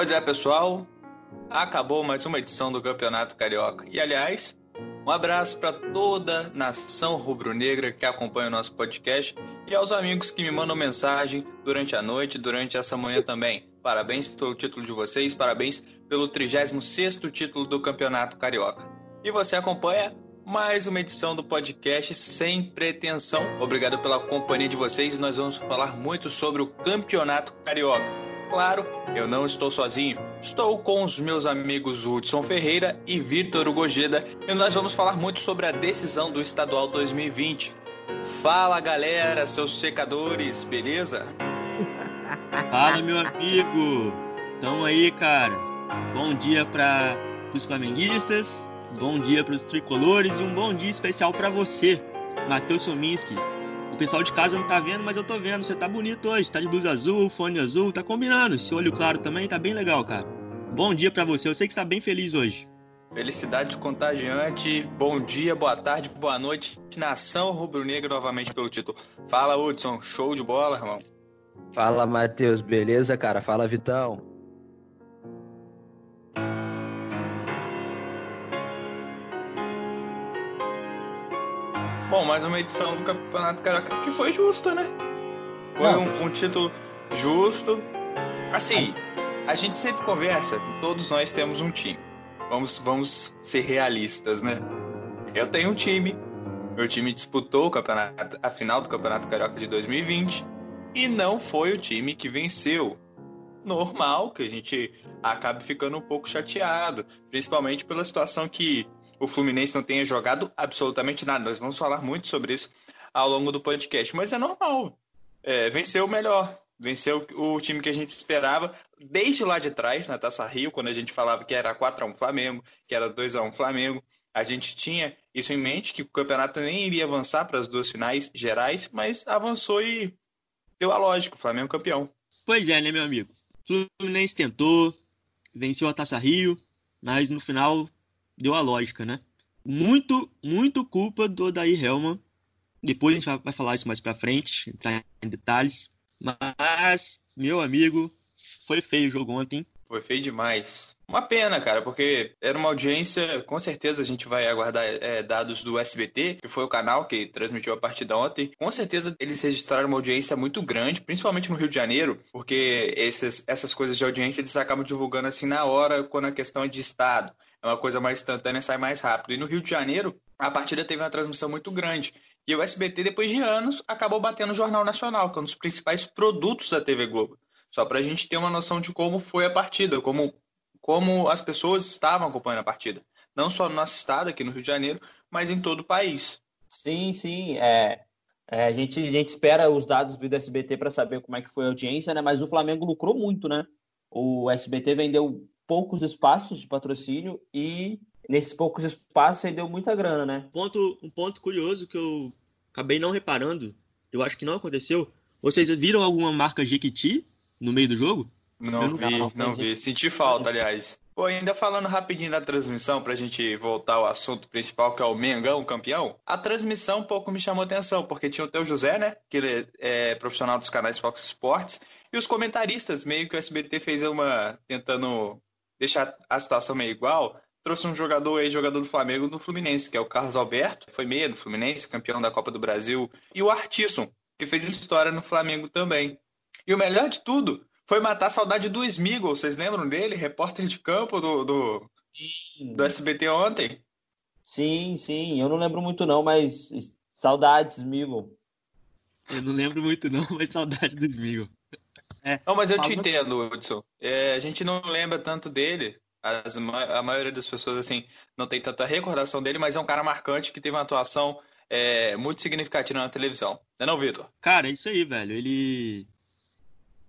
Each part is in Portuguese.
Pois é, pessoal, acabou mais uma edição do Campeonato Carioca. E aliás, um abraço para toda nação rubro-negra que acompanha o nosso podcast e aos amigos que me mandam mensagem durante a noite, durante essa manhã também. Parabéns pelo título de vocês, parabéns pelo 36º título do Campeonato Carioca. E você acompanha mais uma edição do podcast sem pretensão. Obrigado pela companhia de vocês. Nós vamos falar muito sobre o Campeonato Carioca. Claro, eu não estou sozinho. Estou com os meus amigos Hudson Ferreira e Vitor Ugojeda e nós vamos falar muito sobre a decisão do Estadual 2020. Fala galera, seus secadores, beleza? Fala meu amigo, tamo aí cara. Bom dia para os flamenguistas, bom dia para os tricolores e um bom dia especial para você, Matheus Sominski. O pessoal de casa não tá vendo, mas eu tô vendo. Você tá bonito hoje, tá de blusa azul, fone azul, tá combinando. Esse olho claro também tá bem legal, cara. Bom dia para você, eu sei que você tá bem feliz hoje. Felicidade contagiante, bom dia, boa tarde, boa noite. Nação rubro-negra novamente pelo título. Fala, Hudson, show de bola, irmão. Fala, Matheus, beleza, cara? Fala, Vitão. Bom, mais uma edição do Campeonato Carioca que foi justa, né? Foi um, um, título justo. Assim, a gente sempre conversa, todos nós temos um time. Vamos, vamos ser realistas, né? Eu tenho um time, meu time disputou o campeonato, a final do Campeonato Carioca de 2020 e não foi o time que venceu. Normal que a gente acabe ficando um pouco chateado, principalmente pela situação que o Fluminense não tenha jogado absolutamente nada. Nós vamos falar muito sobre isso ao longo do podcast, mas é normal. É, venceu o melhor, venceu o time que a gente esperava desde lá de trás, na Taça Rio, quando a gente falava que era 4 a 1 Flamengo, que era 2 a 1 Flamengo. A gente tinha isso em mente, que o campeonato nem iria avançar para as duas finais gerais, mas avançou e deu a lógica, o Flamengo campeão. Pois é, né, meu amigo? O Fluminense tentou, venceu a Taça Rio, mas no final deu a lógica, né? Muito, muito culpa do Odair Helman. Depois a gente vai falar isso mais pra frente, entrar em detalhes. Mas, meu amigo, foi feio o jogo ontem. Foi feio demais. Uma pena, cara, porque era uma audiência. Com certeza a gente vai aguardar é, dados do SBT, que foi o canal que transmitiu a partida ontem. Com certeza eles registraram uma audiência muito grande, principalmente no Rio de Janeiro, porque esses, essas coisas de audiência eles acabam divulgando assim na hora, quando a questão é de estado é uma coisa mais instantânea, sai mais rápido. E no Rio de Janeiro, a partida teve uma transmissão muito grande. E o SBT, depois de anos, acabou batendo o Jornal Nacional, que é um dos principais produtos da TV Globo. Só para a gente ter uma noção de como foi a partida, como, como as pessoas estavam acompanhando a partida. Não só no nosso estado, aqui no Rio de Janeiro, mas em todo o país. Sim, sim. É, é, a, gente, a gente espera os dados do SBT para saber como é que foi a audiência, né? Mas o Flamengo lucrou muito, né? O SBT vendeu poucos espaços de patrocínio e nesses poucos espaços aí deu muita grana, né? Um ponto, um ponto curioso que eu acabei não reparando, eu acho que não aconteceu. Vocês viram alguma marca Jequiti no meio do jogo? Não, não vi, não, não vi. Senti falta, aliás. Pô, ainda falando rapidinho da transmissão, pra gente voltar ao assunto principal, que é o Mengão campeão, a transmissão um pouco me chamou atenção, porque tinha o Teu José, né, que ele é profissional dos canais Fox Sports, e os comentaristas, meio que o SBT fez uma, tentando deixar a situação meio igual, trouxe um jogador aí, jogador do Flamengo do Fluminense, que é o Carlos Alberto, foi meia do Fluminense, campeão da Copa do Brasil, e o Artisson, que fez história no Flamengo também. E o melhor de tudo foi matar a saudade do Smigol, vocês lembram dele? Repórter de campo do, do, do SBT ontem. Sim, sim, eu não lembro muito não, mas saudades, Smigol. Eu não lembro muito não, mas saudade do Smigol. É, não, mas eu te entendo, Hudson. É, a gente não lembra tanto dele. As, a maioria das pessoas, assim, não tem tanta recordação dele, mas é um cara marcante que teve uma atuação é, muito significativa na televisão. Não é não, Vitor? Cara, é isso aí, velho. Ele...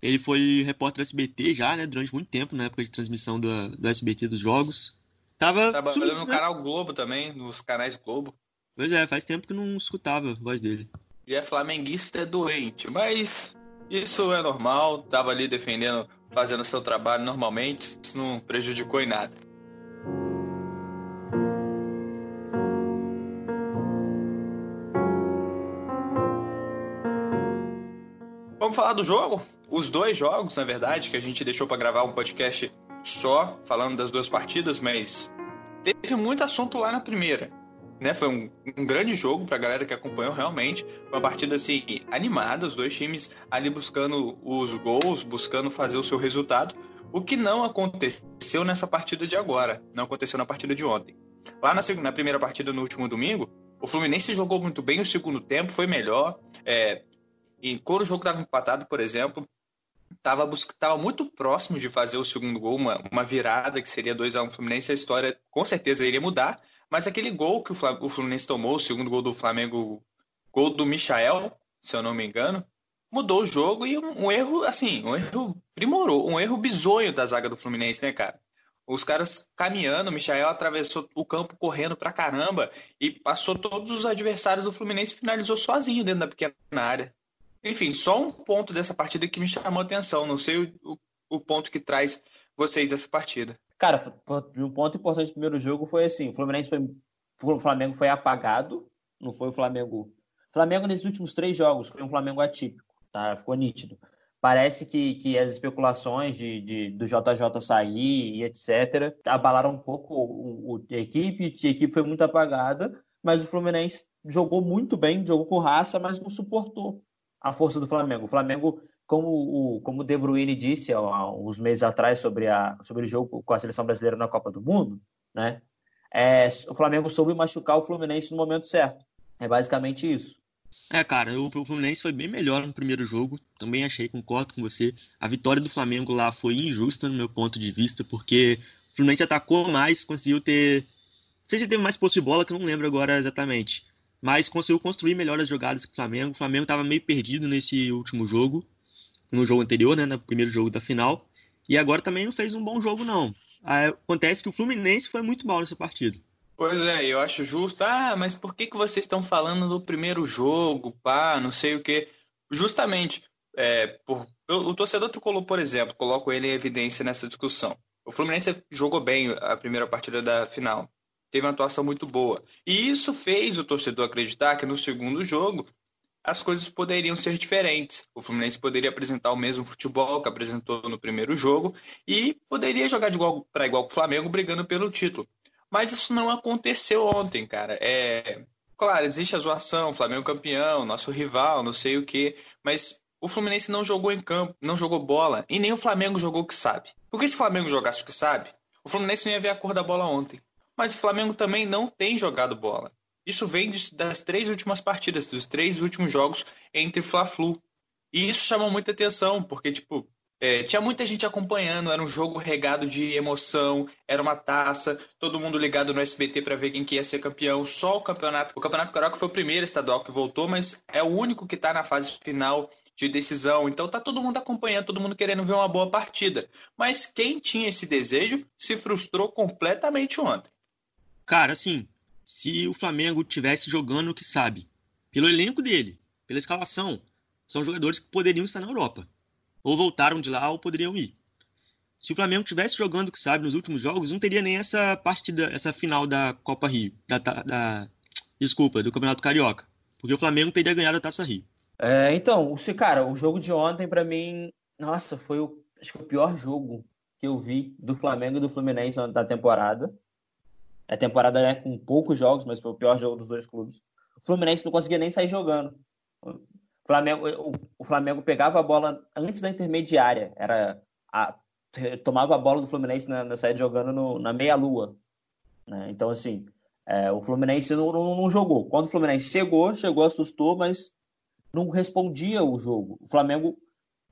Ele foi repórter do SBT já, né? Durante muito tempo, na época de transmissão do, do SBT dos jogos. Tava Trabalhando no canal Globo também, nos canais Globo. Pois é, faz tempo que não escutava a voz dele. E é flamenguista doente, mas isso é normal, estava ali defendendo, fazendo seu trabalho normalmente, isso não prejudicou em nada. Vamos falar do jogo? Os dois jogos, na verdade, que a gente deixou para gravar um podcast só falando das duas partidas, mas teve muito assunto lá na primeira. Né, foi um, um grande jogo para a galera que acompanhou realmente. Foi uma partida assim animada, os dois times ali buscando os gols, buscando fazer o seu resultado. O que não aconteceu nessa partida de agora, não aconteceu na partida de ontem. Lá na, na primeira partida no último domingo, o Fluminense jogou muito bem o segundo tempo, foi melhor. É, e quando o jogo estava empatado, por exemplo, estava tava muito próximo de fazer o segundo gol, uma, uma virada que seria 2 a 1 um Fluminense, a história com certeza iria mudar, mas aquele gol que o Fluminense tomou, o segundo gol do Flamengo, gol do Michael, se eu não me engano, mudou o jogo e um, um erro, assim, um erro primorou, um erro bizonho da zaga do Fluminense, né, cara? Os caras caminhando, o Michael atravessou o campo correndo pra caramba e passou todos os adversários do Fluminense e finalizou sozinho dentro da pequena área. Enfim, só um ponto dessa partida que me chamou atenção. Não sei o, o ponto que traz vocês dessa partida. Cara, um ponto importante do primeiro jogo foi assim: o Fluminense foi. O Flamengo foi apagado, não foi o Flamengo. O Flamengo nesses últimos três jogos foi um Flamengo atípico, tá? Ficou nítido. Parece que, que as especulações de, de, do JJ sair e etc. abalaram um pouco o, o, a equipe, a equipe foi muito apagada, mas o Fluminense jogou muito bem, jogou com raça, mas não suportou a força do Flamengo. O Flamengo, como o, como De Bruyne disse há uns meses atrás sobre, a, sobre o jogo com a seleção brasileira na Copa do Mundo, né? É, o Flamengo soube machucar o Fluminense no momento certo. É basicamente isso. É, cara, o, o Fluminense foi bem melhor no primeiro jogo. Também achei, concordo com você. A vitória do Flamengo lá foi injusta no meu ponto de vista, porque o Fluminense atacou mais, conseguiu ter. Não sei se teve mais posse de bola, que eu não lembro agora exatamente mas conseguiu construir melhor as jogadas que o Flamengo. O Flamengo estava meio perdido nesse último jogo, no jogo anterior, né, no primeiro jogo da final, e agora também não fez um bom jogo, não. Acontece que o Fluminense foi muito mal nessa partida. Pois é, eu acho justo. Ah, mas por que, que vocês estão falando do primeiro jogo, pá, não sei o quê? Justamente, é, por, o torcedor tricolor, por exemplo, coloco ele em evidência nessa discussão. O Fluminense jogou bem a primeira partida da final teve uma atuação muito boa. E isso fez o torcedor acreditar que no segundo jogo as coisas poderiam ser diferentes. O Fluminense poderia apresentar o mesmo futebol que apresentou no primeiro jogo e poderia jogar de igual para igual com o Flamengo brigando pelo título. Mas isso não aconteceu ontem, cara. É, claro, existe a zoação, Flamengo campeão, nosso rival, não sei o quê, mas o Fluminense não jogou em campo, não jogou bola e nem o Flamengo jogou o que sabe. Porque se o Flamengo jogasse o que sabe, o Fluminense não ia ver a cor da bola ontem. Mas o Flamengo também não tem jogado bola. Isso vem das três últimas partidas, dos três últimos jogos entre Fla-Flu. E isso chamou muita atenção, porque, tipo, é, tinha muita gente acompanhando, era um jogo regado de emoção, era uma taça, todo mundo ligado no SBT para ver quem que ia ser campeão. Só o campeonato. O Campeonato Carioca foi o primeiro estadual que voltou, mas é o único que está na fase final de decisão. Então tá todo mundo acompanhando, todo mundo querendo ver uma boa partida. Mas quem tinha esse desejo se frustrou completamente ontem. Cara, assim, se o Flamengo tivesse jogando o que sabe, pelo elenco dele, pela escalação, são jogadores que poderiam estar na Europa. Ou voltaram de lá ou poderiam ir. Se o Flamengo tivesse jogando o que sabe nos últimos jogos, não teria nem essa partida, essa final da Copa Rio, da, da desculpa, do Campeonato Carioca, porque o Flamengo teria ganhado a Taça Rio. É, então, cara, o jogo de ontem para mim, nossa, foi o acho que o pior jogo que eu vi do Flamengo e do Fluminense da temporada. A temporada é com poucos jogos, mas foi o pior jogo dos dois clubes. O Fluminense não conseguia nem sair jogando. O Flamengo, o, Flamengo pegava a bola antes da intermediária. Era a, tomava a bola do Fluminense na, na saída jogando no, na meia-lua. Né? Então, assim, é, o Fluminense não, não, não, jogou. Quando o Fluminense chegou, chegou, assustou, mas não respondia o jogo. O Flamengo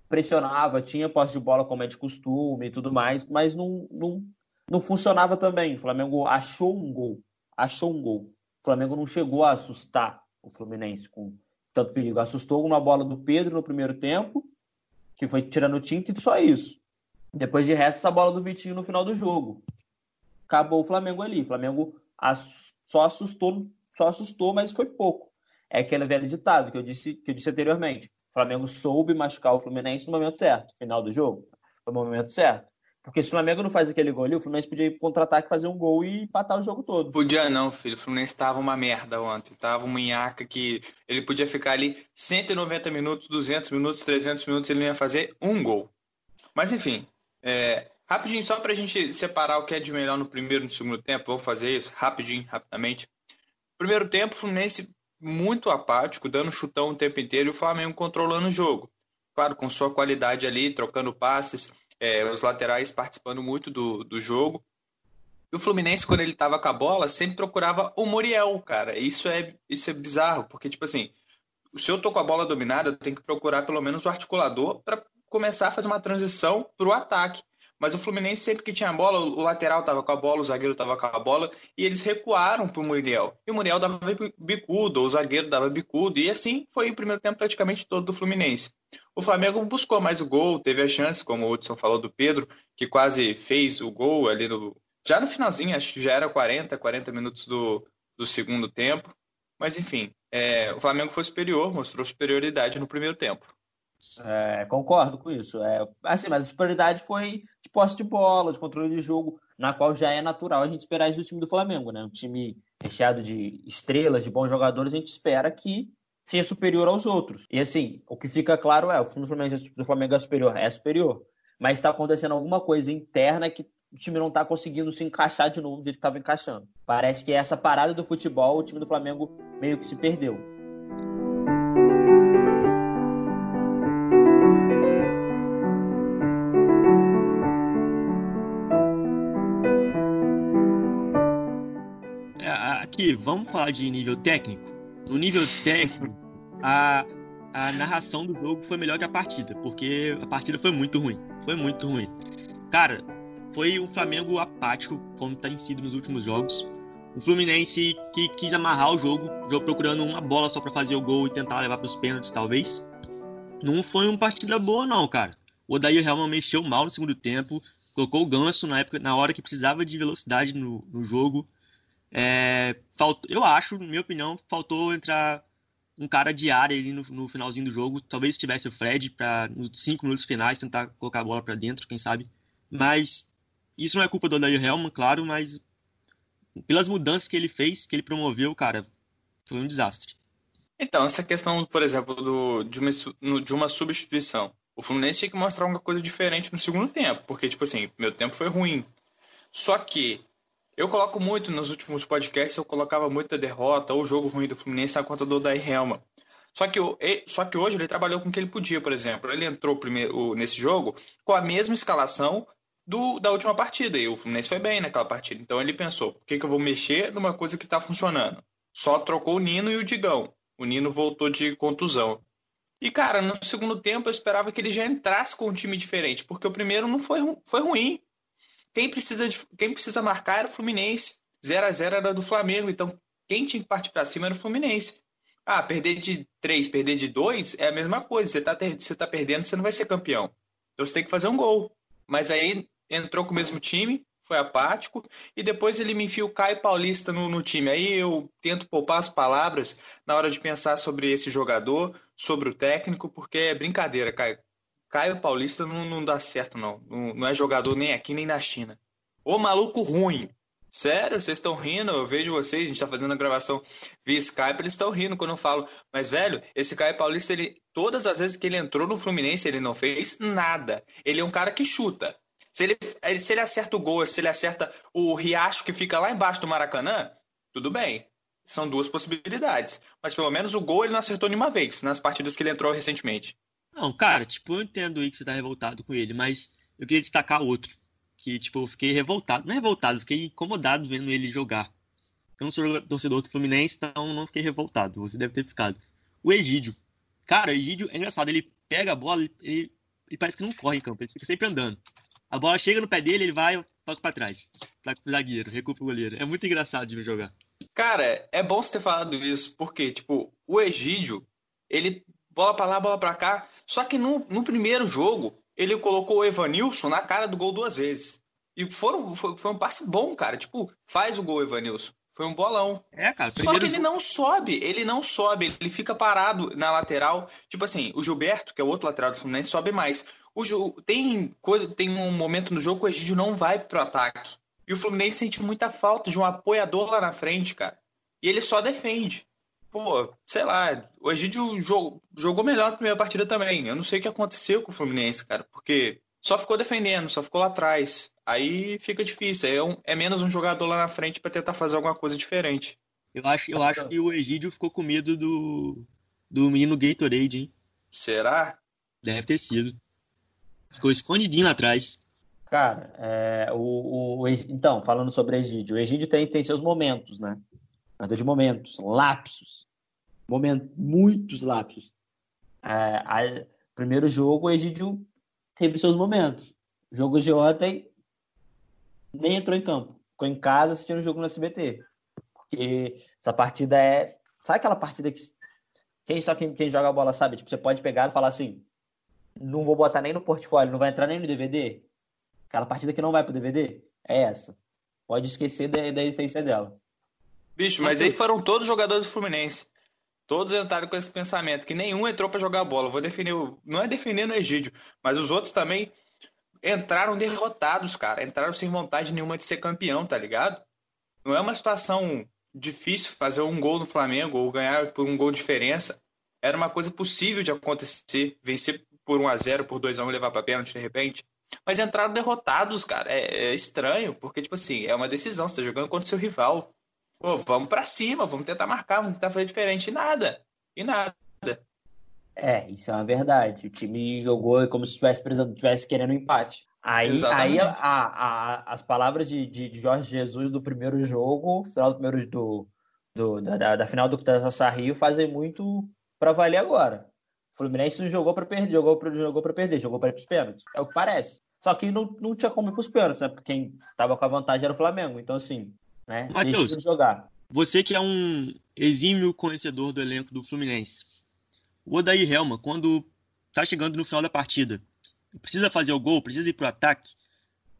pressionava, tinha posse de bola como é de costume e tudo mais, mas não, não, não funcionava também. O Flamengo achou um gol. Achou um gol. O Flamengo não chegou a assustar o Fluminense com tanto perigo. Assustou uma bola do Pedro no primeiro tempo, que foi tirando tinta e só isso. Depois de resto, essa bola do Vitinho no final do jogo. Acabou o Flamengo ali. O Flamengo só assustou, só assustou, mas foi pouco. É aquele velho ditado que eu disse, que eu disse anteriormente. O Flamengo soube machucar o Fluminense no momento certo. Final do jogo. Foi o momento certo. Porque se o Flamengo não faz aquele gol ali, o Fluminense podia ir contra-ataque, fazer um gol e empatar o jogo todo. Podia não, filho. O Fluminense tava uma merda ontem. Tava uma nhaca que ele podia ficar ali 190 minutos, 200 minutos, 300 minutos, ele não ia fazer um gol. Mas enfim, é, Rapidinho, só pra gente separar o que é de melhor no primeiro e no segundo tempo, vamos fazer isso rapidinho, rapidamente. Primeiro tempo, Fluminense muito apático, dando chutão o tempo inteiro e o Flamengo controlando o jogo. Claro, com sua qualidade ali, trocando passes, é, os laterais participando muito do, do jogo. E o Fluminense, quando ele tava com a bola, sempre procurava o Muriel, cara. Isso é, isso é bizarro, porque, tipo assim, se eu tô com a bola dominada, eu tenho que procurar pelo menos o articulador para começar a fazer uma transição para o ataque. Mas o Fluminense, sempre que tinha a bola, o lateral estava com a bola, o zagueiro estava com a bola, e eles recuaram para o Muriel. E o Muriel dava bicudo, o zagueiro dava bicudo, e assim foi o primeiro tempo praticamente todo do Fluminense. O Flamengo buscou mais o gol, teve a chance, como o Hudson falou do Pedro, que quase fez o gol ali no. Já no finalzinho, acho que já era 40, 40 minutos do, do segundo tempo. Mas enfim, é, o Flamengo foi superior, mostrou superioridade no primeiro tempo. É, concordo com isso. É, assim, mas a superioridade foi de posse de bola, de controle de jogo, na qual já é natural a gente esperar isso do time do Flamengo, né? Um time recheado de estrelas, de bons jogadores, a gente espera que seja superior aos outros. E assim, o que fica claro é, o time do Flamengo, do Flamengo é superior, é superior. Mas está acontecendo alguma coisa interna que o time não está conseguindo se encaixar de novo do jeito que estava encaixando. Parece que essa parada do futebol, o time do Flamengo meio que se perdeu. Aqui, vamos falar de nível técnico. No nível técnico, a, a narração do jogo foi melhor que a partida, porque a partida foi muito ruim. Foi muito ruim. Cara, foi um Flamengo apático, como tem sido nos últimos jogos. O Fluminense que quis amarrar o jogo, jogo procurando uma bola só para fazer o gol e tentar levar para os pênaltis, talvez. Não foi uma partida boa, não, cara. O Odair realmente mexeu mal no segundo tempo, colocou o ganso na época, na hora que precisava de velocidade no, no jogo. É, faltou, eu acho, na minha opinião, faltou entrar um cara de área ali no, no finalzinho do jogo. Talvez tivesse o Fred para nos cinco minutos finais tentar colocar a bola para dentro, quem sabe. Mas isso não é culpa do Odair Helman, claro, mas pelas mudanças que ele fez, que ele promoveu, cara, foi um desastre. Então, essa questão, por exemplo, do, de, uma, de uma substituição. O Fluminense tinha que mostrar uma coisa diferente no segundo tempo, porque, tipo assim, meu tempo foi ruim. Só que eu coloco muito nos últimos podcasts, eu colocava muita derrota ou jogo ruim do Fluminense na conta do Odair Helma. Só que, só que hoje ele trabalhou com o que ele podia, por exemplo. Ele entrou primeiro nesse jogo com a mesma escalação do, da última partida. E o Fluminense foi bem naquela partida. Então ele pensou: por que, que eu vou mexer numa coisa que está funcionando? Só trocou o Nino e o Digão. O Nino voltou de contusão. E, cara, no segundo tempo eu esperava que ele já entrasse com um time diferente, porque o primeiro não foi, foi ruim. Quem precisa, de, quem precisa marcar era o Fluminense. 0 a 0 era do Flamengo. Então, quem tinha que partir para cima era o Fluminense. Ah, perder de 3, perder de 2 é a mesma coisa. Você está você tá perdendo, você não vai ser campeão. Então você tem que fazer um gol. Mas aí entrou com o mesmo time, foi apático, e depois ele me enfia o Caio Paulista no, no, time. Aí eu tento poupar as palavras na hora de pensar sobre esse jogador, sobre o técnico, porque é brincadeira, Caio. Caio Paulista não, não dá certo, não. não. não. é jogador nem aqui nem na China. Ô maluco ruim. Sério, vocês estão rindo? Eu vejo vocês, a gente tá fazendo a gravação via Skype, eles estão rindo quando eu falo. Mas, velho, esse Caio Paulista, ele, todas as vezes que ele entrou no Fluminense, ele não fez nada. Ele é um cara que chuta. Se ele, se ele acerta o gol, se ele acerta o riacho que fica lá embaixo do Maracanã, tudo bem. São duas possibilidades. Mas pelo menos o gol ele não acertou nenhuma vez nas partidas que ele entrou recentemente. Não, cara, tipo, eu entendo aí que você tá revoltado com ele, mas eu queria destacar outro. Que, tipo, eu fiquei revoltado. Não é revoltado, fiquei incomodado vendo ele jogar. Eu não sou torcedor do Fluminense, então não fiquei revoltado. Você deve ter ficado. O Egídio. Cara, o Egídio é engraçado. Ele pega a bola, ele parece que não corre em campo, ele fica sempre andando. A bola chega no pé dele, ele vai, toca para trás. Pra zagueiro, recupera o goleiro. É muito engraçado de jogar. Cara, é bom você ter falado isso, porque, tipo, o Egídio, ele bola para lá, bola para cá. Só que no, no primeiro jogo, ele colocou o Evanilson na cara do gol duas vezes. E foram, foi, foi um passe bom, cara. Tipo, faz o gol, Evanilson. Foi um bolão. É, cara. Só que ele jogo... não sobe, ele não sobe, ele fica parado na lateral. Tipo assim, o Gilberto, que é o outro lateral do Fluminense, sobe mais. O tem coisa, tem um momento no jogo que o Egídio não vai pro ataque. E o Fluminense sente muita falta de um apoiador lá na frente, cara. E ele só defende pô, sei lá, o Egídio jogou, jogou melhor na primeira partida também. Eu não sei o que aconteceu com o Fluminense, cara, porque só ficou defendendo, só ficou lá atrás. Aí fica difícil. É, um, é menos um jogador lá na frente para tentar fazer alguma coisa diferente. Eu acho, eu acho que o Egídio ficou com medo do, do menino Gatorade, hein? Será? Deve ter sido. Ficou escondidinho lá atrás. Cara, é, o, o, então, falando sobre o Egídio, o Egídio tem, tem seus momentos, né? Jogador de momentos, lapsos. Momento, muitos lapsos. É, a, primeiro jogo, o Egídio teve seus momentos. O jogo de ontem nem entrou em campo. Ficou em casa assistindo o jogo no SBT. Porque essa partida é. Sabe aquela partida que. Quem só quem, quem joga a bola sabe? Tipo, você pode pegar e falar assim: não vou botar nem no portfólio, não vai entrar nem no DVD. Aquela partida que não vai pro DVD é essa. Pode esquecer da, da essência dela. Bicho, mas aí foram todos jogadores do Fluminense. Todos entraram com esse pensamento, que nenhum entrou para jogar bola. Vou definir, não é defendendo o Egídio, mas os outros também entraram derrotados, cara. Entraram sem vontade nenhuma de ser campeão, tá ligado? Não é uma situação difícil fazer um gol no Flamengo ou ganhar por um gol de diferença. Era uma coisa possível de acontecer, vencer por 1 a 0 por 2 a 1 e levar para pênalti de repente. Mas entraram derrotados, cara. É, é, estranho, porque, tipo assim, é uma decisão. Você tá jogando contra o seu rival. Pô, vamos para cima, vamos tentar marcar, vamos tentar fazer diferente. E nada. E nada. É, isso é uma verdade. O time jogou como se estivesse tivesse querendo um empate. Aí, aí a, a, as palavras de, de, de, Jorge Jesus do primeiro jogo, final do primeiro do, do da, da, final do Taça Rio, fazem muito para valer agora. O Fluminense não jogou para perder, jogou para jogou para perder, jogou para ir para os pênaltis. É o que parece. Só que não, não tinha como ir para os pênaltis, né? Porque quem estava com a vantagem era o Flamengo. Então, assim, né? Matheus, jogar. Você que é um exímio conhecedor do elenco do Fluminense. O Odair Helma, quando tá chegando no final da partida, precisa fazer o gol, precisa ir pro ataque,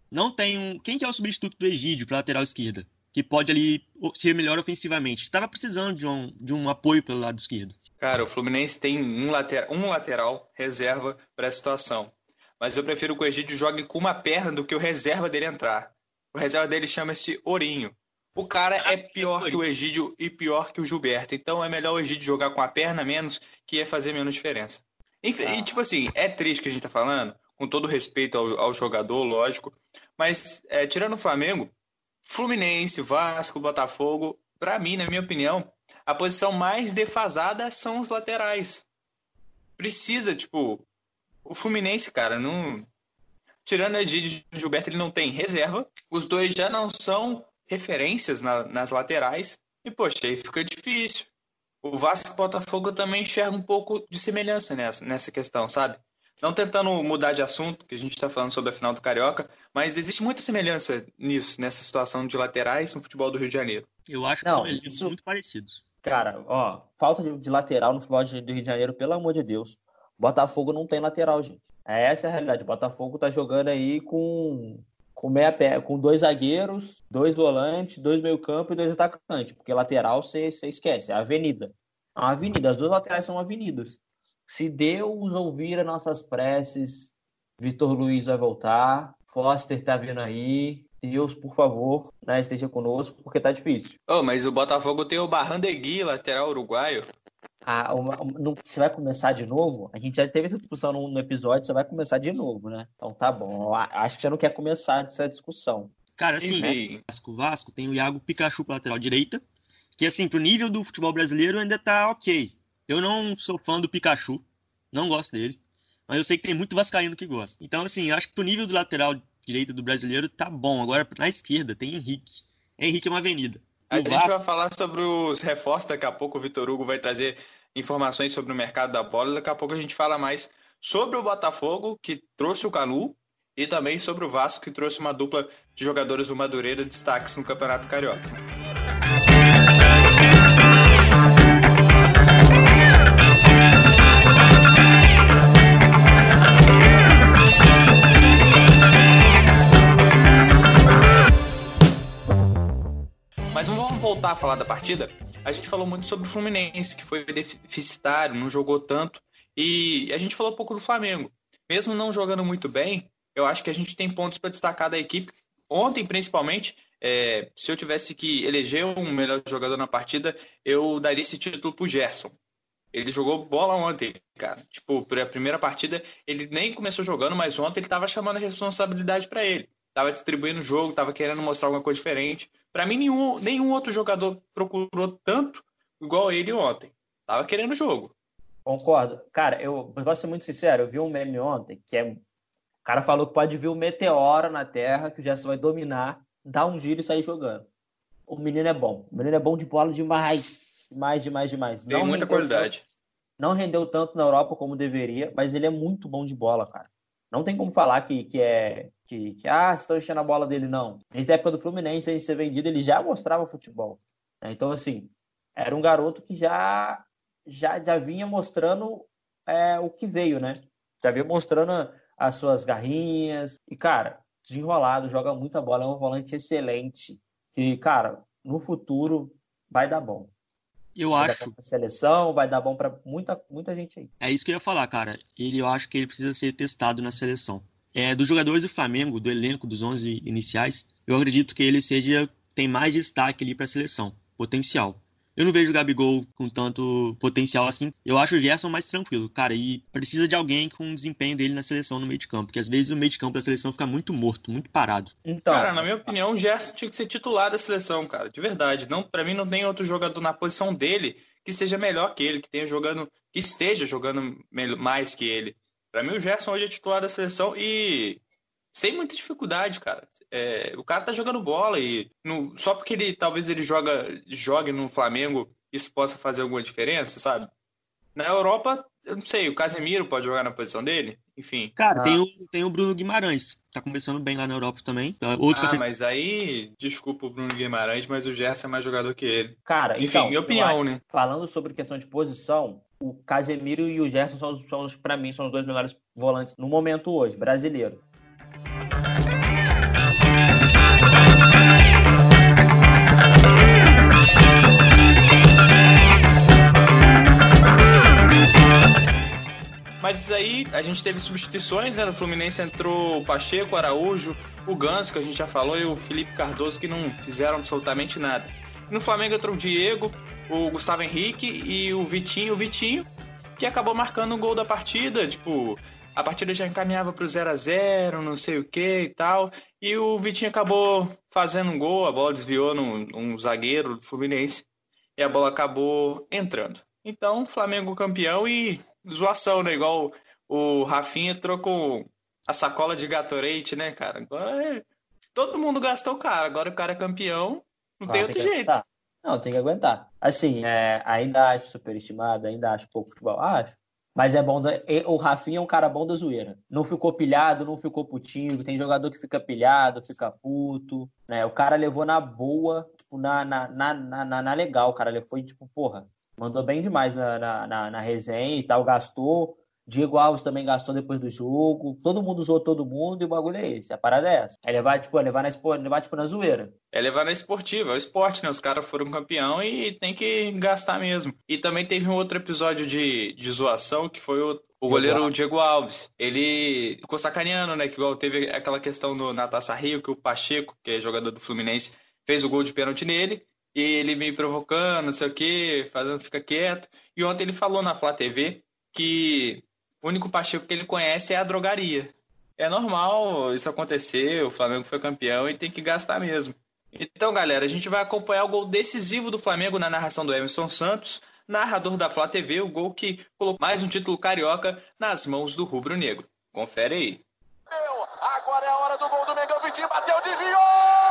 não tem um. Quem que é o substituto do Egídio para lateral esquerda? Que pode ali ser melhor ofensivamente. Estava precisando de um, de um apoio pelo lado esquerdo. Cara, o Fluminense tem um, later, um lateral reserva para a situação. Mas eu prefiro que o Egídio jogue com uma perna do que o reserva dele entrar. O reserva dele chama-se Ourinho. O cara é pior que o Egídio e pior que o Gilberto. Então é melhor o Egídio jogar com a perna menos, que ia fazer menos diferença. Enfim, ah. E tipo assim, é triste que a gente tá falando, com todo respeito ao, ao jogador, lógico. Mas é, tirando o Flamengo, Fluminense, Vasco, Botafogo, para mim, na minha opinião, a posição mais defasada são os laterais. Precisa, tipo, o Fluminense, cara, não. Tirando o Egídio e o Gilberto, ele não tem reserva. Os dois já não são referências na, nas laterais. E, poxa, aí fica difícil. O Vasco e o Botafogo também enxerga um pouco de semelhança nessa, nessa questão, sabe? Não tentando mudar de assunto, que a gente está falando sobre a final do Carioca, mas existe muita semelhança nisso, nessa situação de laterais no futebol do Rio de Janeiro. Eu acho que Não, são isso... muito parecidos. Cara, ó, falta de, de, lateral no futebol do Rio de Janeiro, pelo amor de Deus. Botafogo não tem lateral, gente. Essa é a realidade. O Botafogo tá jogando aí com com, meia, com dois zagueiros, dois volantes, dois meio-campo e dois atacantes, porque lateral você esquece, é avenida. É uma avenida, as duas laterais são avenidas. Se Deus ouvir as nossas preces, Vitor Luiz vai voltar, Foster tá vindo aí. Deus, por favor, né, esteja conosco, porque tá difícil. Oh, mas o Botafogo tem o Barrandegui, lateral uruguaio a, uma, não, você vai começar de novo? A gente já teve essa discussão no, no, episódio, você vai começar de novo, né? Então tá bom. Acho que você não quer começar essa discussão. Cara, assim, né? Vasco, Vasco tem o Iago Pikachu para lateral direita, que assim, pro nível do futebol brasileiro ainda tá ok. Eu não sou fã do Pikachu, não gosto dele, mas eu sei que tem muito vascaíno que gosta. Então, assim, acho que pro nível do lateral direita do brasileiro tá bom. Agora, na esquerda, tem Henrique. Henrique é uma avenida. A gente vai falar sobre os reforços daqui a pouco. O Vitor Hugo vai trazer informações sobre o mercado da bola. Daqui a pouco a gente fala mais sobre o Botafogo, que trouxe o Canu, e também sobre o Vasco, que trouxe uma dupla de jogadores do Madureira destaques no Campeonato Carioca. Mas vamos voltar a falar da partida. A gente falou muito sobre o Fluminense, que foi deficitário, não jogou tanto. E a gente falou um pouco do Flamengo. Mesmo não jogando muito bem, eu acho que a gente tem pontos para destacar da equipe. Ontem, principalmente, é, se eu tivesse que eleger um melhor jogador na partida, eu daria esse título para o Gerson. Ele jogou bola ontem, cara. Tipo, a primeira partida, ele nem começou jogando, mas ontem ele tava chamando a responsabilidade para ele. Tava distribuindo o jogo, tava querendo mostrar alguma coisa diferente. Para mim, nenhum, nenhum outro jogador procurou tanto igual ele ontem. Tava querendo o jogo. Concordo. Cara, eu vou ser muito sincero, eu vi um meme ontem que é. O cara falou que pode vir um meteoro na Terra, que o Gerson vai dominar, dar um giro e sair jogando. O menino é bom. O menino é bom de bola demais. Demais, demais, demais. Tem não muita qualidade. Tanto, não rendeu tanto na Europa como deveria, mas ele é muito bom de bola, cara. Não tem como falar que, que é. Que, que ah, estão enchendo a bola dele, não. Desde a época do Fluminense, antes ser vendido, ele já mostrava futebol. Né? Então, assim, era um garoto que já já, já vinha mostrando é, o que veio, né? Já vinha mostrando as suas garrinhas. E, cara, desenrolado, joga muita bola, é um volante excelente. Que, cara, no futuro vai dar bom. Eu vai acho. Dar seleção, vai dar bom para muita, muita gente aí. É isso que eu ia falar, cara. Ele, eu acho que ele precisa ser testado na seleção. É, dos jogadores do Flamengo, do elenco dos 11 iniciais, eu acredito que ele seja tem mais destaque ali para a seleção, potencial. Eu não vejo o Gabigol com tanto potencial assim. Eu acho o Gerson mais tranquilo, cara. E precisa de alguém com o desempenho dele na seleção no meio de campo. Porque às vezes o meio de campo da seleção fica muito morto, muito parado. Então, cara, na minha opinião, o Gerson tinha que ser titular da seleção, cara. De verdade. Não, para mim não tem outro jogador na posição dele que seja melhor que ele, que tenha jogando, que esteja jogando mais que ele. Para mim o Gerson hoje é titular da seleção e sem muita dificuldade, cara. É, o cara tá jogando bola e no, só porque ele talvez ele joga jogue no Flamengo isso possa fazer alguma diferença, sabe? Na Europa, eu não sei, o Casemiro pode jogar na posição dele, enfim. Cara, ah. tem, o, tem o Bruno Guimarães, tá começando bem lá na Europa também. Outro ah, mas aí, desculpa o Bruno Guimarães, mas o Gerson é mais jogador que ele. Cara, enfim, então, minha opinião, acho, né? Falando sobre questão de posição, o Casemiro e o Gerson são, são para mim, são os dois melhores volantes no momento hoje, brasileiro. Mas aí a gente teve substituições, né? No Fluminense entrou o Pacheco, Araújo, o Ganso, que a gente já falou, e o Felipe Cardoso, que não fizeram absolutamente nada. No Flamengo entrou o Diego, o Gustavo Henrique e o Vitinho, o Vitinho, que acabou marcando o gol da partida, tipo, a partida já encaminhava para o 0 a 0 não sei o que e tal. E o Vitinho acabou fazendo um gol, a bola desviou num, num zagueiro do Fluminense e a bola acabou entrando. Então, Flamengo campeão e zoação, né? Igual o Rafinha trocou a sacola de Gatorade, né, cara? Agora é... todo mundo gastou o cara, agora o cara é campeão, não ah, tem outro jeito. Aguentar. Não, tem que aguentar. Assim, é, ainda acho superestimado, ainda acho pouco futebol, acho. Mas é bom. Da... O Rafinha é um cara bom da zoeira. Não ficou pilhado, não ficou putinho. Tem jogador que fica pilhado, fica puto. Né? O cara levou na boa, tipo, na, na, na, na, na legal. O cara foi, tipo, porra, mandou bem demais na, na, na, na resenha e tal, gastou. Diego Alves também gastou depois do jogo. Todo mundo usou todo mundo e o bagulho é esse. A parada é essa. É levar, tipo, é levar na, levar, tipo, na zoeira. É levar na esportiva, é o esporte, né? Os caras foram campeão e tem que gastar mesmo. E também teve um outro episódio de, de zoação que foi o, o goleiro Diego Alves. Ele ficou sacaneando, né? Que igual teve aquela questão no, na Taça Rio que o Pacheco, que é jogador do Fluminense, fez o gol de pênalti nele. Ele me provocando, não sei o quê, fazendo ficar quieto. E ontem ele falou na Flá TV que o único Pacheco que ele conhece é a drogaria. É normal isso acontecer, o Flamengo foi campeão e tem que gastar mesmo. Então, galera, a gente vai acompanhar o gol decisivo do Flamengo na narração do Emerson Santos, narrador da Flá TV, o gol que colocou mais um título carioca nas mãos do Rubro Negro. Confere aí. Agora é a hora do gol do Mengão, Vitinho bateu, desviou!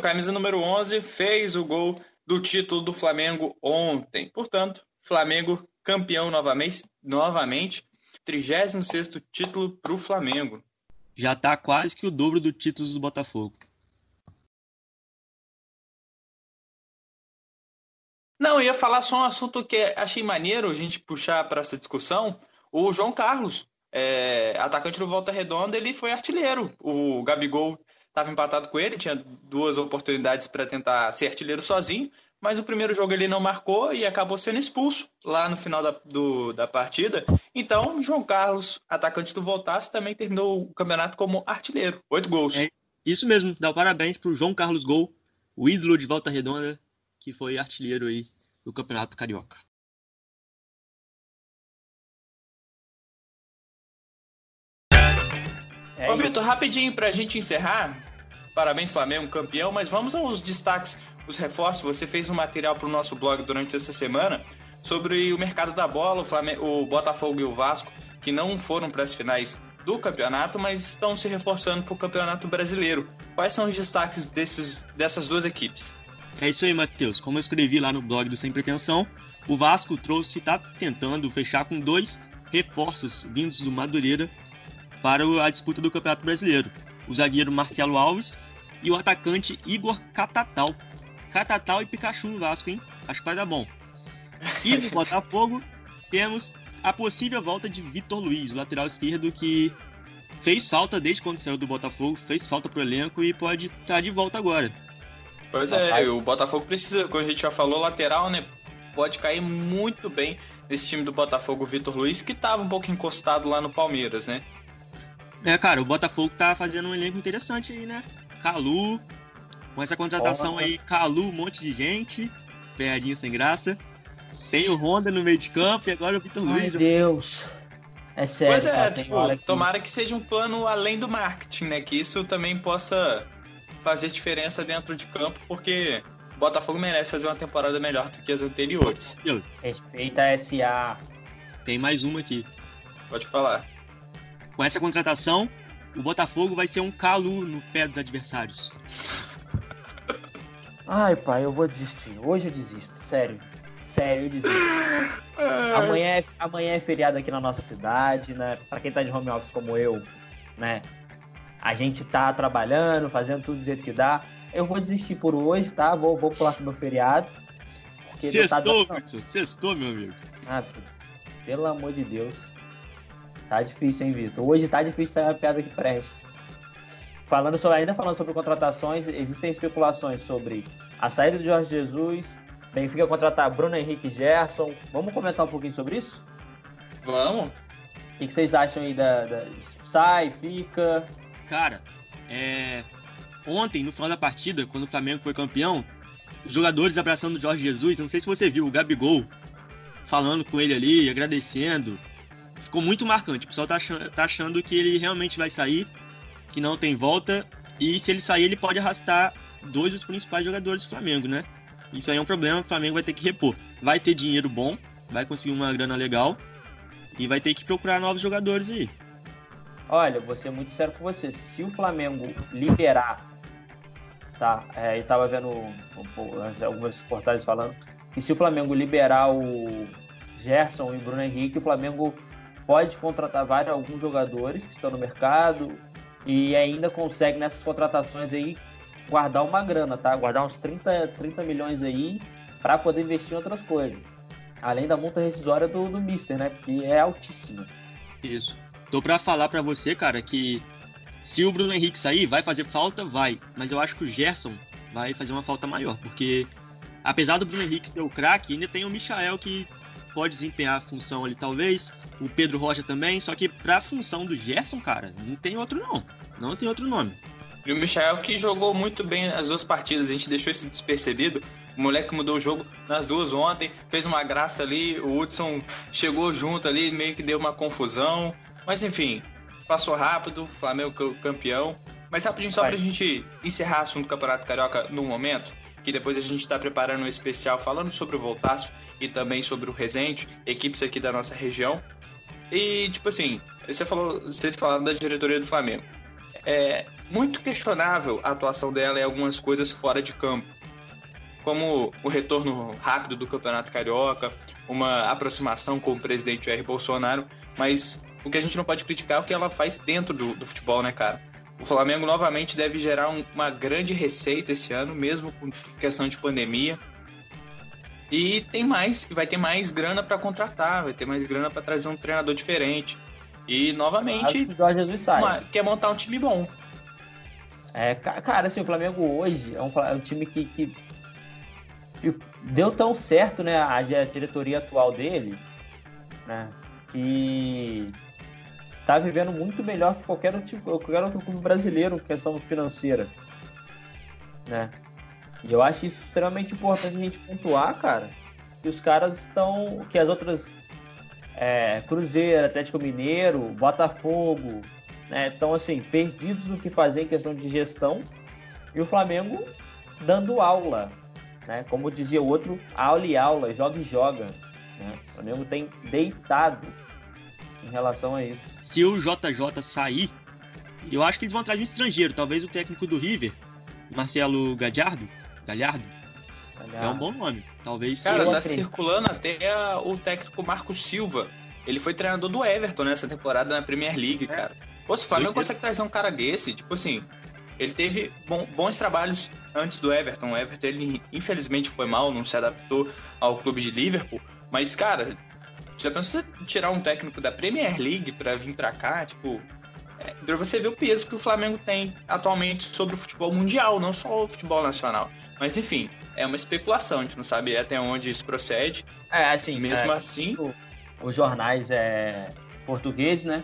Camisa número 11, fez o gol do título do Flamengo ontem. Portanto, Flamengo campeão novamente, novamente 36º título para o Flamengo. Já está quase que o dobro do título do Botafogo. Não, eu ia falar só um assunto que achei maneiro a gente puxar para essa discussão. O João Carlos, é, atacante do Volta Redonda, ele foi artilheiro. O Gabigol estava empatado com ele, tinha duas oportunidades para tentar ser artilheiro sozinho, mas o primeiro jogo ele não marcou e acabou sendo expulso lá no final da, do, da partida. Então, João Carlos, atacante do Voltaço, também terminou o campeonato como artilheiro. Oito gols. É isso mesmo, dá parabéns para o João Carlos Gol, o ídolo de Volta Redonda, que foi artilheiro aí do Campeonato Carioca. É Ô, Vitor, rapidinho para a gente encerrar. Parabéns, Flamengo, campeão, mas vamos aos destaques, os reforços. Você fez um material para o nosso blog durante essa semana sobre o mercado da bola, o, Flamengo, o Botafogo e o Vasco, que não foram para as finais do campeonato, mas estão se reforçando para o campeonato brasileiro. Quais são os destaques desses, dessas duas equipes? É isso aí, Matheus. Como eu escrevi lá no blog do Sem Pretensão, o Vasco trouxe, está tentando fechar com dois reforços vindos do Madureira para a disputa do Campeonato Brasileiro. O zagueiro Marcelo Alves e o atacante Igor Catatal. Catatal e Pikachu no Vasco, hein? Acho que vai dar bom. E no Botafogo temos a possível volta de Vitor Luiz, o lateral esquerdo que fez falta desde quando saiu do Botafogo, fez falta pro elenco e pode estar tá de volta agora. Pois é, o Botafogo precisa, como a gente já falou, lateral, né? Pode cair muito bem nesse time do Botafogo, o Vitor Luiz, que estava um pouco encostado lá no Palmeiras, né? É, cara, o Botafogo tá fazendo um elenco interessante aí, né? Calu, com essa contratação aí, Calu, um monte de gente, pegadinha sem graça. Tem o Honda no meio de campo e agora o Vitor Luiz. Meu Deus. É sério. Pois é, tipo, que... tomara que seja um plano além do marketing, né? Que isso também possa fazer diferença dentro de campo, porque o Botafogo merece fazer uma temporada melhor do que as anteriores. Respeita a SA. Tem mais uma aqui. Pode falar. Com essa contratação, o Botafogo vai ser um calo no pé dos adversários. Ai, pai, eu vou desistir. Hoje eu desisto, sério. Sério, eu desisto. amanhã, é, amanhã é feriado aqui na nossa cidade, né? Pra quem tá de home office como eu, né? A gente tá trabalhando, fazendo tudo do jeito que dá. Eu vou desistir por hoje, tá? Vou, vou pular pro meu feriado. Sextou, tá Wilson. Sextou, meu amigo. Ah, filho. Pelo amor de Deus. Tá difícil, hein, Vitor? Hoje tá difícil sair uma piada que preste. Falando sobre, ainda falando sobre contratações, existem especulações sobre a saída do Jorge Jesus, Benfica contratar Bruno Henrique Gerson. Vamos comentar um pouquinho sobre isso? Vamos. O que, que vocês acham aí da, da, Sai, fica? Cara, é... ontem, no final da partida, quando o Flamengo foi campeão, os jogadores abraçando o Jorge Jesus, não sei se você viu, o Gabigol falando com ele ali, agradecendo. Ficou muito marcante. O pessoal tá achando, tá achando que ele realmente vai sair, que não tem volta. E se ele sair, ele pode arrastar dois dos principais jogadores do Flamengo, né? Isso aí é um problema, o Flamengo vai ter que repor. Vai ter dinheiro bom, vai conseguir uma grana legal e vai ter que procurar novos jogadores aí. Olha, vou ser muito sério com você. Se o Flamengo liberar, tá? É, eu tava vendo algumas portais falando que se o Flamengo liberar o Gerson e o Bruno Henrique, o Flamengo pode contratar vários alguns jogadores que estão no mercado e ainda consegue nessas contratações aí guardar uma grana, tá? Guardar uns 30, 30 milhões aí para poder investir em outras coisas. Além da multa rescisória do, do Mister, né? Que é altíssima. Isso. Tô pra falar para você, cara, que se o Bruno Henrique sair, vai fazer falta? Vai. Mas eu acho que o Gerson vai fazer uma falta maior, porque apesar do Bruno Henrique ser o craque, ainda tem o Michael que pode desempenhar a função ali, talvez. O Pedro Rocha também, só que pra função do Gerson, cara, não tem outro não. Não tem outro nome. E o Michael que jogou muito bem as duas partidas, a gente deixou isso despercebido. O moleque mudou o jogo nas duas ontem, fez uma graça ali, o Hudson chegou junto ali, meio que deu uma confusão. Mas enfim, passou rápido, Flamengo campeão. Mas rapidinho, só Vai. pra gente encerrar o assunto do Campeonato Carioca no momento, que depois a gente tá preparando um especial falando sobre o Voltácio e também sobre o Resende, equipes aqui da nossa região. E, tipo assim, você falou, vocês falaram da diretoria do Flamengo. É muito questionável a atuação dela em algumas coisas fora de campo. Como o retorno rápido do Campeonato Carioca, uma aproximação com o presidente Jair Bolsonaro, mas o que a gente não pode criticar é o que ela faz dentro do, do futebol, né, cara? O Flamengo novamente deve gerar um, uma grande receita esse ano, mesmo com questão de pandemia. E tem mais, vai ter mais grana para contratar, vai ter mais grana para trazer um treinador diferente. E novamente, o Jorge Jesus sai. Uma, quer montar um time bom. É, cara, assim, o Flamengo hoje é um, é um time que, que deu tão certo, né, a diretoria atual dele, né, que tá vivendo muito melhor que qualquer outro, qualquer outro clube brasileiro em questão financeira, né. E eu acho isso extremamente importante a gente pontuar, cara, que os caras estão, que as outras é, Cruzeiro, Atlético Mineiro, Botafogo, né, estão assim perdidos no que fazer em questão de gestão e o Flamengo dando aula, né? Como dizia o outro, aula e aula, joga e joga. Né? O Flamengo tem deitado em relação a isso. Se o JJ sair, eu acho que eles vão atrás de um estrangeiro, talvez o técnico do River, Marcelo Gallardo, Galhardo. É um bom nome, talvez. Cara, tá circulando até o técnico Marcos Silva. Ele foi treinador do Everton nessa temporada na Premier League, é. cara. Pô, se o Flamengo consegue trazer um cara desse, tipo assim, ele teve bom, bons trabalhos antes do Everton. O Everton, ele infelizmente foi mal, não se adaptou ao clube de Liverpool. Mas, cara, já pensou você tirar um técnico da Premier League para vir para cá? Tipo, é, pra você ver o peso que o Flamengo tem atualmente sobre o futebol mundial, não só o futebol nacional. Mas, enfim, é uma especulação, a gente não sabe até onde isso procede. É, assim, mesmo é, assim. Os jornais é, portugueses, né?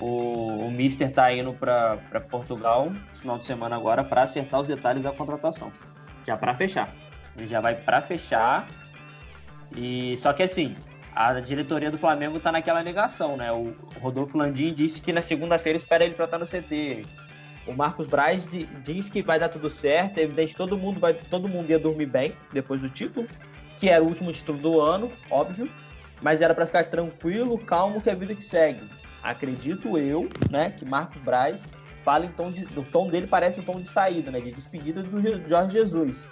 O, o Mister tá indo para Portugal no final de semana agora para acertar os detalhes da contratação. Já para fechar. Ele já vai para fechar. E só que assim, a diretoria do Flamengo tá naquela negação, né? O Rodolfo Landim disse que na segunda-feira espera ele para estar no CT. O Marcos Braz diz que vai dar tudo certo, é evidente todo mundo vai, todo mundo ia dormir bem depois do título, que era o último título do ano, óbvio, mas era para ficar tranquilo, calmo que é a vida que segue acredito eu, né, que Marcos Braz fala em tom de, o tom dele parece um tom de saída, né, de despedida do Jorge Jesus.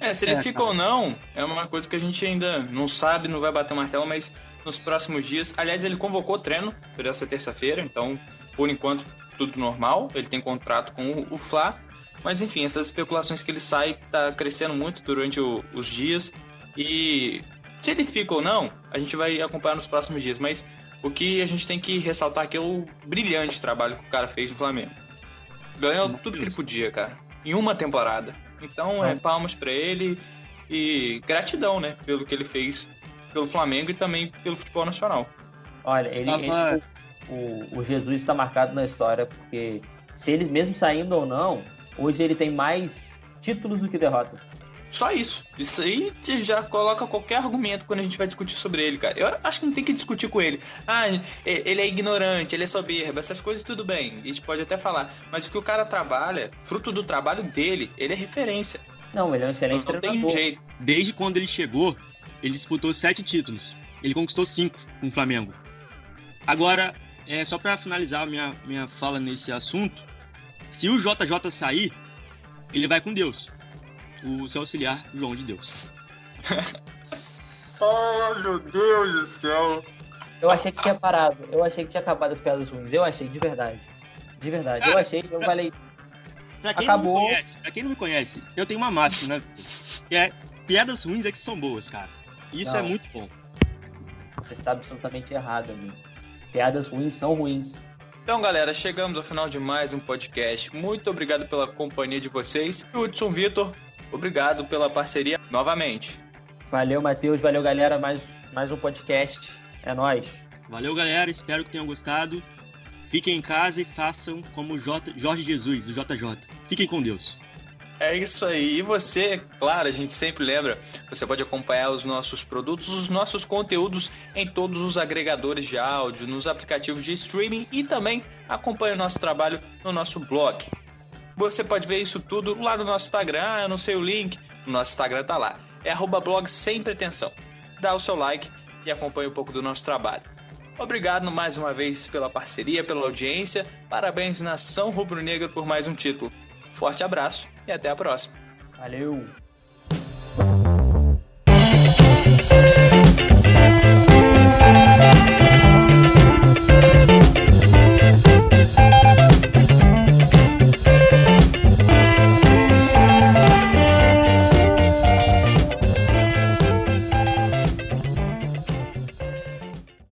É, se ele é, fica ou não, é uma coisa que a gente ainda não sabe, não vai bater o martelo, mas nos próximos dias, aliás, ele convocou treino por essa terça-feira, então, por enquanto, tudo normal, ele tem contrato com o Fla, mas enfim, essas especulações que ele sai tá crescendo muito durante o, os dias e se ele fica ou não, a gente vai acompanhar nos próximos dias, mas o que a gente tem que ressaltar aqui é o brilhante trabalho que o cara fez no Flamengo. Ganhou tudo que ele podia, cara, em uma temporada. Então, é palmas para ele e gratidão, né, pelo que ele fez pelo Flamengo e também pelo futebol nacional. Olha, ele, ele o, o Jesus está marcado na história porque se ele mesmo saindo ou não, hoje ele tem mais títulos do que derrotas. Só isso. Isso aí já coloca qualquer argumento quando a gente vai discutir sobre ele, cara. Eu acho que não tem que discutir com ele. Ah, ele é ignorante, ele é soberbo, essas coisas tudo bem. A gente pode até falar. Mas o que o cara trabalha, fruto do trabalho dele, ele é referência. Não, ele é um excelente não, não tem jeito. Desde quando ele chegou, ele disputou sete títulos. Ele conquistou cinco com o Flamengo. Agora, é, só para finalizar minha, minha fala nesse assunto, se o JJ sair, ele vai com Deus o seu auxiliar João de Deus. oh, meu Deus do céu! Eu achei que tinha parado. Eu achei que tinha acabado as piadas ruins. Eu achei, de verdade. De verdade. Eu achei, eu falei. Pra quem acabou. Não me conhece, pra quem não me conhece, eu tenho uma máxima, né? Que é piadas ruins é que são boas, cara. Isso é não. é muito bom. Você está absolutamente errado, amigo. Piadas ruins são ruins. Então, galera, chegamos ao final de mais um podcast. Muito obrigado pela companhia de vocês. Hudson Vitor, Obrigado pela parceria novamente. Valeu, Matheus. Valeu, galera. Mais, mais um podcast. É nós. Valeu, galera. Espero que tenham gostado. Fiquem em casa e façam como J, Jorge Jesus, o JJ. Fiquem com Deus. É isso aí. E você, claro, a gente sempre lembra, você pode acompanhar os nossos produtos, os nossos conteúdos em todos os agregadores de áudio, nos aplicativos de streaming e também acompanha o nosso trabalho no nosso blog. Você pode ver isso tudo lá no nosso Instagram, ah, eu não sei o link, o nosso Instagram tá lá. É blog sem pretensão. Dá o seu like e acompanhe um pouco do nosso trabalho. Obrigado mais uma vez pela parceria, pela audiência. Parabéns Nação Rubro Negra por mais um título. Forte abraço e até a próxima. Valeu!